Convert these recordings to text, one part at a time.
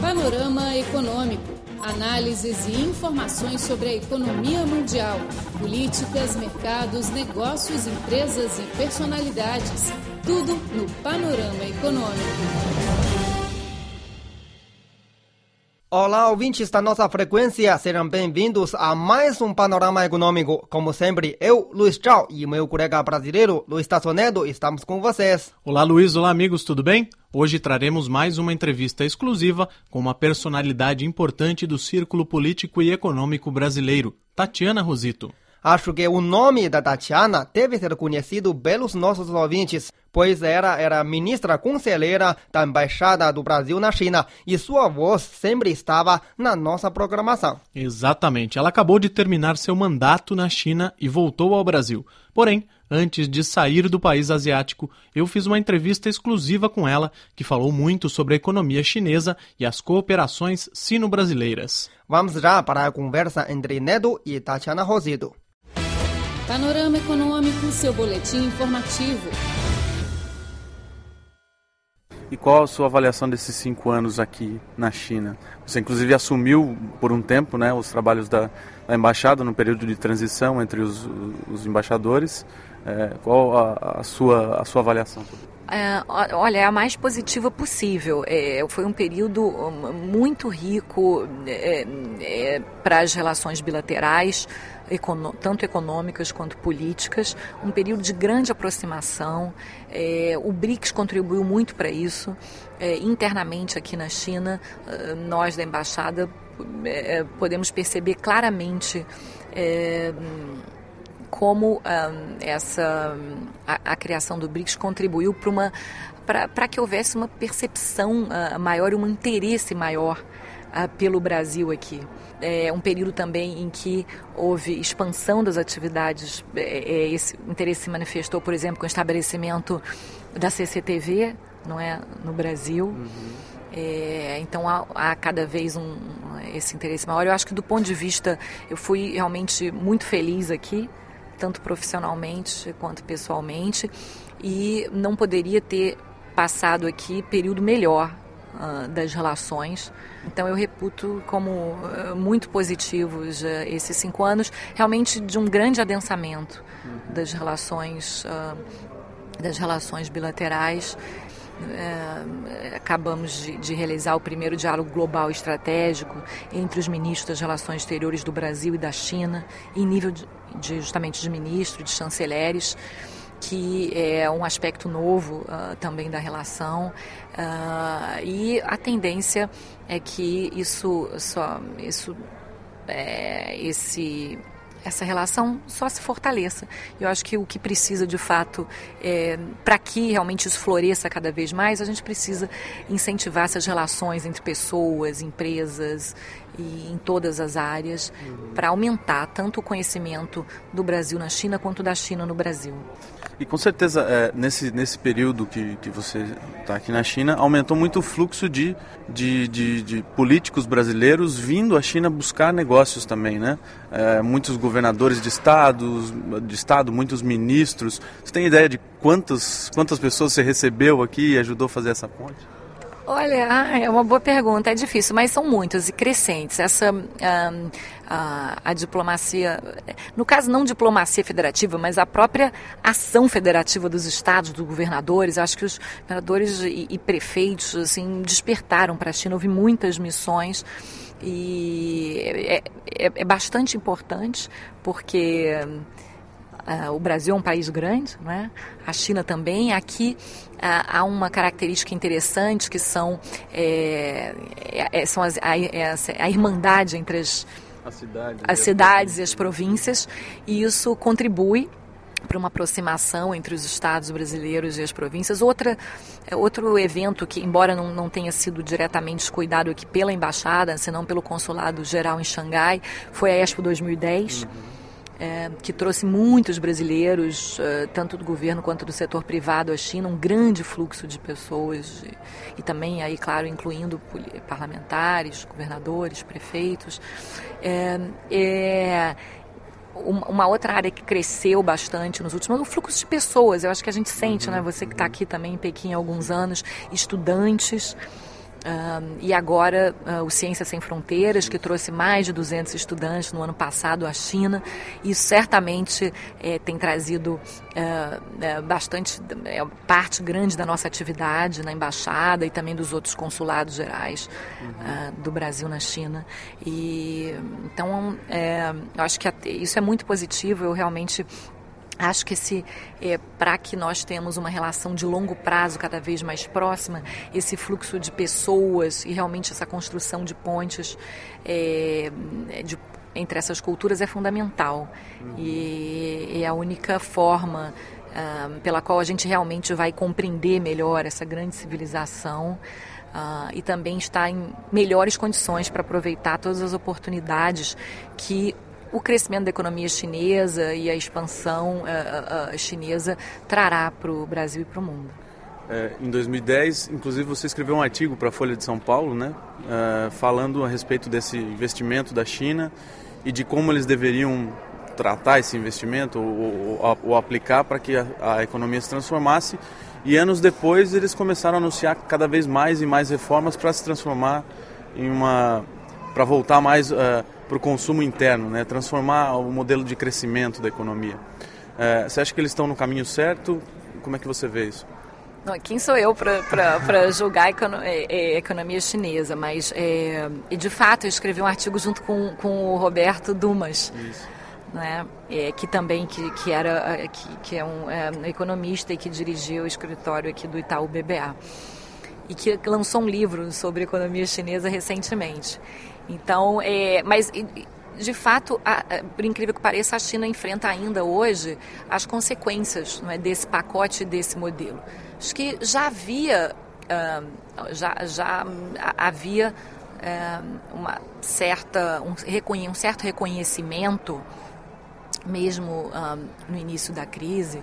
Panorama Econômico. Análises e informações sobre a economia mundial, políticas, mercados, negócios, empresas e personalidades. Tudo no Panorama Econômico. Olá, ouvintes da nossa frequência, sejam bem-vindos a mais um Panorama Econômico. Como sempre, eu, Luiz Chao, e meu colega brasileiro, Luiz Tassonedo, estamos com vocês. Olá, Luiz. Olá, amigos, tudo bem? Hoje traremos mais uma entrevista exclusiva com uma personalidade importante do círculo político e econômico brasileiro, Tatiana Rosito. Acho que o nome da Tatiana deve ser conhecido pelos nossos ouvintes, pois era, era ministra conselheira da Embaixada do Brasil na China e sua voz sempre estava na nossa programação. Exatamente. Ela acabou de terminar seu mandato na China e voltou ao Brasil. Porém, antes de sair do país asiático, eu fiz uma entrevista exclusiva com ela, que falou muito sobre a economia chinesa e as cooperações sino-brasileiras. Vamos já para a conversa entre Nedo e Tatiana Rosito. Panorama Econômico, seu boletim informativo. E qual a sua avaliação desses cinco anos aqui na China? Você inclusive assumiu por um tempo né, os trabalhos da, da embaixada no período de transição entre os, os embaixadores. É, qual a, a, sua, a sua avaliação? É, olha, é a mais positiva possível. É, foi um período muito rico é, é, para as relações bilaterais, tanto econômicas quanto políticas, um período de grande aproximação. É, o BRICS contribuiu muito para isso. É, internamente aqui na China, nós da embaixada podemos perceber claramente como um, essa a, a, criação do BRICS contribuiu para uma para que houvesse uma percepção uh, maior e um interesse maior uh, pelo Brasil aqui. É um período também em que houve expansão das atividades. É, é, esse interesse se manifestou, por exemplo, com o estabelecimento da CCTV, não é, no Brasil. Uhum. É, então há, há, cada vez um, esse interesse maior. Eu acho que do ponto de vista, eu fui realmente muito feliz aqui tanto profissionalmente quanto pessoalmente, e não poderia ter passado aqui período melhor uh, das relações. Então eu reputo como uh, muito positivos uh, esses cinco anos, realmente de um grande adensamento uhum. das relações das relações bilaterais. É, acabamos de, de, realizar o primeiro diálogo global estratégico entre os ministros das relações exteriores do Brasil e da China, em nível de, de justamente de ministros, de chanceleres, que é um aspecto novo uh, também da relação. Uh, e a tendência é que isso só isso é, esse essa relação só se fortaleça. Eu acho que o que precisa de fato, é, para que realmente isso floresça cada vez mais, a gente precisa incentivar essas relações entre pessoas, empresas e em todas as áreas uhum. para aumentar tanto o conhecimento do Brasil na China quanto da China no Brasil. E com certeza, é, nesse, nesse período que, que você está aqui na China, aumentou muito o fluxo de, de, de, de, políticos brasileiros vindo à China buscar negócios também, né? É, muitos governadores de estados, de estado, muitos ministros. Você tem ideia de quantas, quantas pessoas você recebeu aqui e ajudou a fazer essa ponte? Olha, ah, é uma boa pergunta, é difícil, mas são muitas e crescentes. Essa ah, a, a, diplomacia, no caso não diplomacia federativa, mas a própria ação federativa dos estados, dos governadores, acho que os governadores e, e prefeitos assim despertaram para a China, houve muitas missões e é, é, é bastante importante porque Uh, o Brasil é um país grande, não é? a China também. Aqui uh, há uma característica interessante que são, é, é, são as, a, a, irmandade entre as, as cidades, as cidades e as províncias, e isso contribui para uma aproximação entre os estados brasileiros e as províncias. Outra, outro evento que, embora não, não tenha sido diretamente cuidado aqui pela embaixada, senão pelo consulado geral em Xangai, foi a Expo 2010. Uhum é, que trouxe muitos brasileiros, é, tanto do governo quanto do setor privado à China, um grande fluxo de pessoas e, e também aí, claro, incluindo parlamentares, governadores, prefeitos. É, é uma outra área que cresceu bastante nos últimos anos, o fluxo de pessoas. Eu acho que a gente sente, né? Você que está aqui também em Pequim há alguns anos, estudantes Uh, e agora uh, o Ciência Sem Fronteiras, que trouxe mais de 200 estudantes no ano passado à China. Isso certamente é, tem trazido uh, bastante, é, parte grande da nossa atividade na Embaixada e também dos outros consulados gerais uhum. do Brasil na China. E, então, é, eu acho que isso é muito positivo. Eu realmente Acho que esse, é, para que nós tenhamos uma relação de longo prazo cada vez mais próxima, esse fluxo de pessoas e realmente essa construção de pontes é, de, entre essas culturas é fundamental. Uhum. E é a única forma uh, pela qual a gente realmente vai compreender melhor essa grande civilização. Uh, e também estar em melhores condições para aproveitar todas as oportunidades que o crescimento da economia chinesa e a expansão uh, uh, chinesa trará para o Brasil e para o mundo. É, em 2010, inclusive, você escreveu um artigo para a Folha de São Paulo, né, uh, falando a respeito desse investimento da China e de como eles deveriam tratar esse investimento ou, ou, ou aplicar para que a, a, economia se transformasse. E anos depois, eles começaram a anunciar cada vez mais e mais reformas para se transformar em uma, para voltar mais para o consumo interno, né? transformar o modelo de crescimento da economia. É, você acha que eles estão no caminho certo? Como é que você vê isso? Não, quem sou eu para julgar a é, é, economia chinesa? Mas, é, de fato, eu escrevi um artigo junto com, com o Roberto Dumas. Né? É, que também que, que era que, que é um é, economista e que dirigiu o escritório aqui do Itaú BBA e que lançou um livro sobre economia chinesa recentemente. Então, é, mas de fato, a, por incrível que pareça, a China enfrenta ainda hoje as consequências é, desse pacote, desse modelo. Acho que já havia, uh, já, já havia uh, uma certa, um, um, certo reconhecimento, mesmo uh, no início da crise,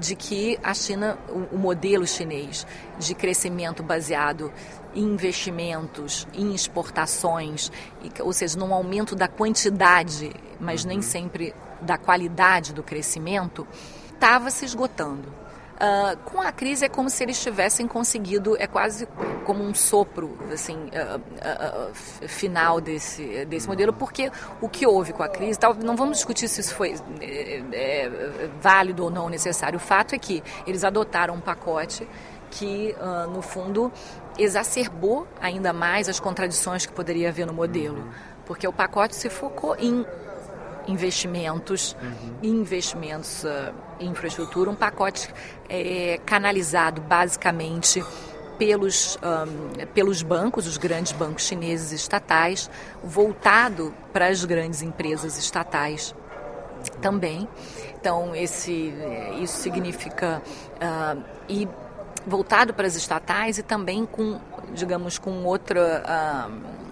de que a China, o, o modelo chinês de crescimento baseado investimentos, em exportações, ou seja, num aumento da quantidade, mas nem uhum. sempre da qualidade do crescimento, estava se esgotando. Uh, com a crise é como se eles tivessem conseguido, é quase como um sopro assim, uh, uh, final desse, desse modelo, porque o que houve com a crise, tal, não vamos discutir se isso foi é, é, válido ou não necessário. O fato é que eles adotaram um pacote que, no fundo, exacerbou ainda mais as contradições que poderia haver no modelo. Porque o pacote se focou em investimentos, uhum. investimentos infraestrutura, um pacote é, canalizado basicamente pelos, um, pelos bancos, os grandes bancos chineses estatais, voltado para as grandes empresas estatais também. Então, esse, isso significa. Uh, e voltado para as estatais e também com, digamos, com outra. Uh,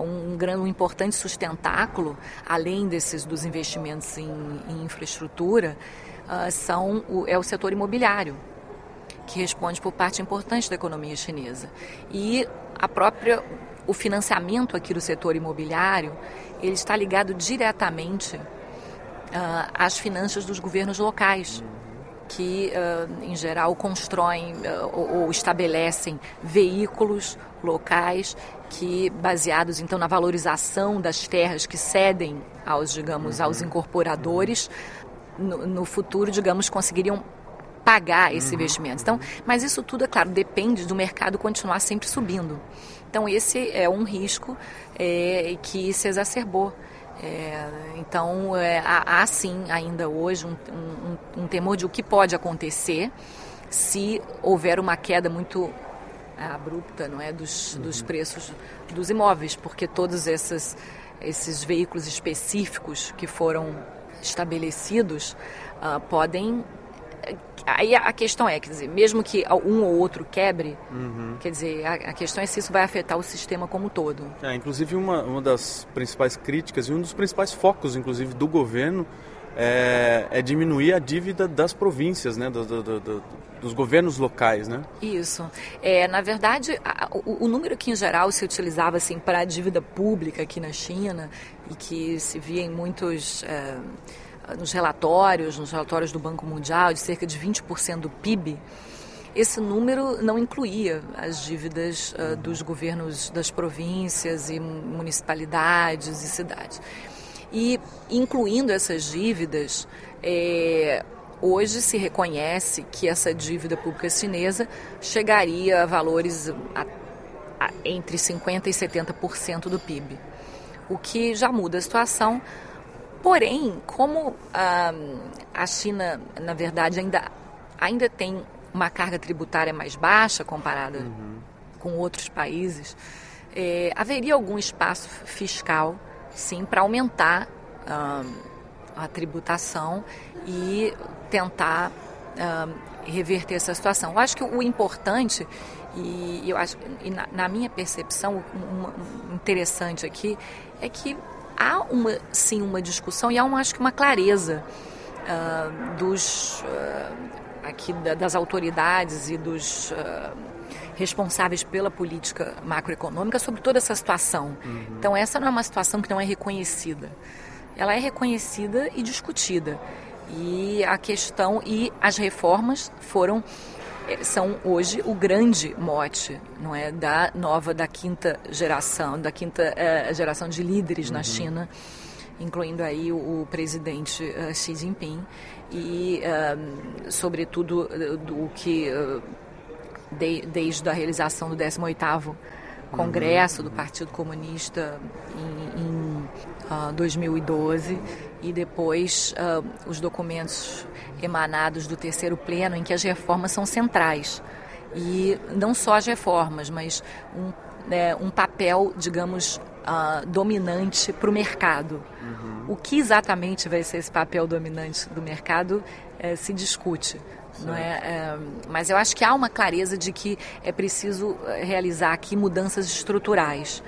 um, grande, um importante sustentáculo, além desses dos investimentos em, em infraestrutura, uh, são o, é o setor imobiliário, que responde por parte importante da economia chinesa. E a própria o financiamento aqui do setor imobiliário, ele está ligado diretamente uh, às finanças dos governos locais que, uh, em geral, constroem uh, ou, ou estabelecem veículos locais que, baseados então na valorização das terras que cedem aos, digamos, aos uhum. incorporadores, no, no futuro, digamos, conseguiriam pagar esse uhum. investimento. Então, mas isso tudo, é claro, depende do mercado continuar sempre subindo. Então, esse é um risco é, que se exacerbou é, então, é, há, há, sim ainda hoje um, um, um, temor de o que pode acontecer se houver uma queda muito é, abrupta não é, dos, uhum. dos preços dos imóveis, porque todos esses, esses veículos específicos que foram estabelecidos uh, podem Aí a questão é, quer dizer, mesmo que um ou outro quebre, uhum. quer dizer, a, a, questão é se isso vai afetar o sistema como um todo. É, inclusive uma, uma das principais críticas e um dos principais focos, inclusive, do governo é, é diminuir a dívida das províncias, né, do, do, do, dos governos locais, né? Isso. É, na verdade, a, o, o, número que em geral se utilizava assim para a dívida pública aqui na China e que se via em muitos é, nos relatórios, nos relatórios do Banco Mundial, de cerca de 20% do PIB, esse número não incluía as dívidas uh, dos governos das províncias e municipalidades e cidades. E incluindo essas dívidas, é, hoje se reconhece que essa dívida pública chinesa chegaria a valores a, a, entre 50% e 70% do PIB, o que já muda a situação. Porém, como a, a China, na verdade, ainda, ainda tem uma carga tributária mais baixa comparada uhum. com outros países, é, haveria algum espaço fiscal, sim, para aumentar a tributação e tentar reverter essa situação. Eu acho que o importante e eu acho e na, na minha percepção um, interessante aqui é que há uma sim uma discussão e há uma, acho que uma clareza uh, dos uh, aqui da, das autoridades e dos uh, responsáveis pela política macroeconômica sobre toda essa situação. Uhum. Então essa não é uma situação que não é reconhecida ela é reconhecida e discutida. E a questão e as reformas foram eh, são hoje o grande mote, não é, da nova da quinta geração, da quinta é, geração de líderes uhum. na China, incluindo aí o, o presidente uh, Xi Jinping e, uh, sobretudo, do que uh, de, desde a realização do 18º Congresso do Partido Comunista em, em uh, 2012 e depois uh, os documentos emanados do terceiro pleno em que as reformas são centrais e não só as reformas, mas um, né, um papel, digamos, uh, dominante para o mercado. Uhum. O que exatamente vai ser esse papel dominante do mercado eh, se discute. Não é? é? mas eu acho que há uma clareza de que é preciso eh, realizar aqui mudanças estruturais,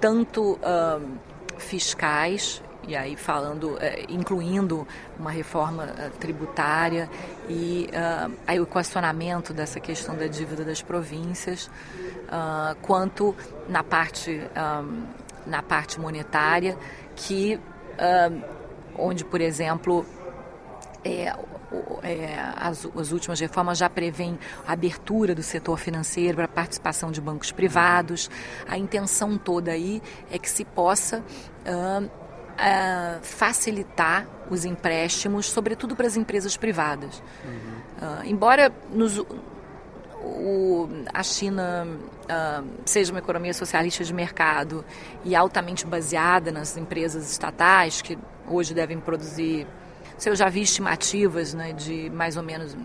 tanto uh, fiscais e aí falando, incluindo uma reforma uh, tributária e uh, aí o equacionamento dessa questão da dívida das províncias, uh, quanto na parte, na parte monetária, que onde, por exemplo, é, é, as, as, últimas reformas já prevêem a abertura do setor financeiro para a participação de bancos privados. A intenção toda aí é que se possa uh, uh, facilitar os empréstimos, sobretudo para as empresas privadas. Uhum. Uh, embora nos, o, a China uh, seja uma economia socialista de mercado e altamente baseada nas empresas estatais, que hoje devem produzir eu já vi estimativas né, de mais ou menos,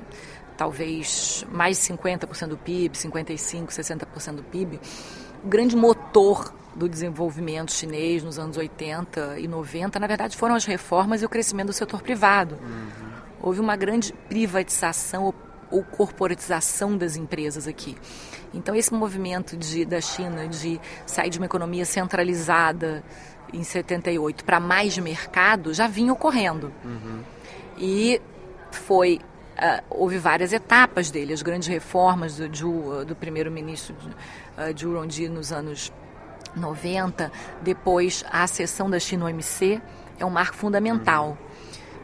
talvez, mais 50% do PIB, 55%, 60% do PIB. O grande motor do desenvolvimento chinês nos anos 80 e 90, na verdade, foram as reformas e o crescimento do setor privado. Uhum. Houve uma grande privatização ou corporatização das empresas aqui. Então, esse movimento de, da China de sair de uma economia centralizada, em 78 para mais mercado já vinha ocorrendo. Uhum. E foi Uh, houve várias etapas dele, as grandes reformas do, do, do primeiro-ministro uh, Zhu Rongji nos anos 90, depois a acessão da China OMC é um marco fundamental. Uhum.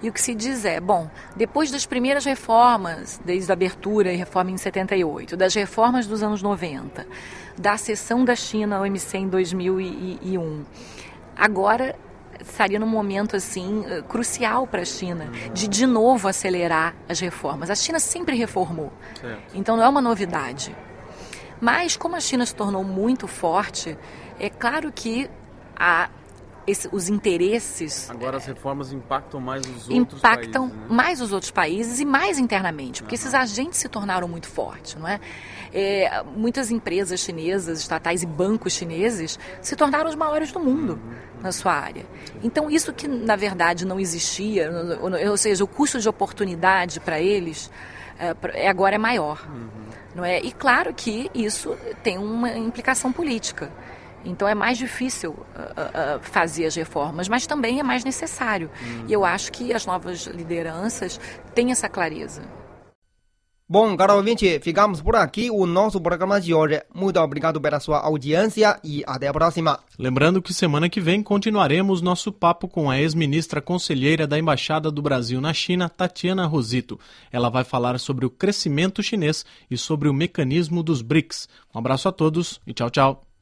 E o que se diz é, bom, depois das primeiras reformas, desde a abertura e reforma em 78, das reformas dos anos 90, da acessão da China ao OMC em 2001, agora estaria num momento assim eh, crucial para a China de de novo acelerar as reformas. A China sempre reformou, certo. então não é uma novidade. Mas como a China se tornou muito forte, é claro que a esse, os interesses. Agora as reformas impactam mais os outros impactam países. Né? mais os outros países e mais internamente, porque uhum. esses agentes se tornaram muito fortes, não é? é? Muitas empresas chinesas, estatais e bancos chineses se tornaram os maiores do mundo uhum. na sua área. Então isso que na verdade não existia, ou seja, o custo de oportunidade para eles é, agora é maior, uhum. não é? E claro que isso tem uma implicação política. Então é mais difícil uh, uh, fazer as reformas, mas também é mais necessário. Uhum. E eu acho que as novas lideranças têm essa clareza. Bom, caro ouvinte, ficamos por aqui o nosso programa de hoje. Muito obrigado pela sua audiência e até a próxima. Lembrando que semana que vem continuaremos nosso papo com a ex-ministra conselheira da Embaixada do Brasil na China, Tatiana Rosito. Ela vai falar sobre o crescimento chinês e sobre o mecanismo dos BRICS. Um abraço a todos e tchau, tchau.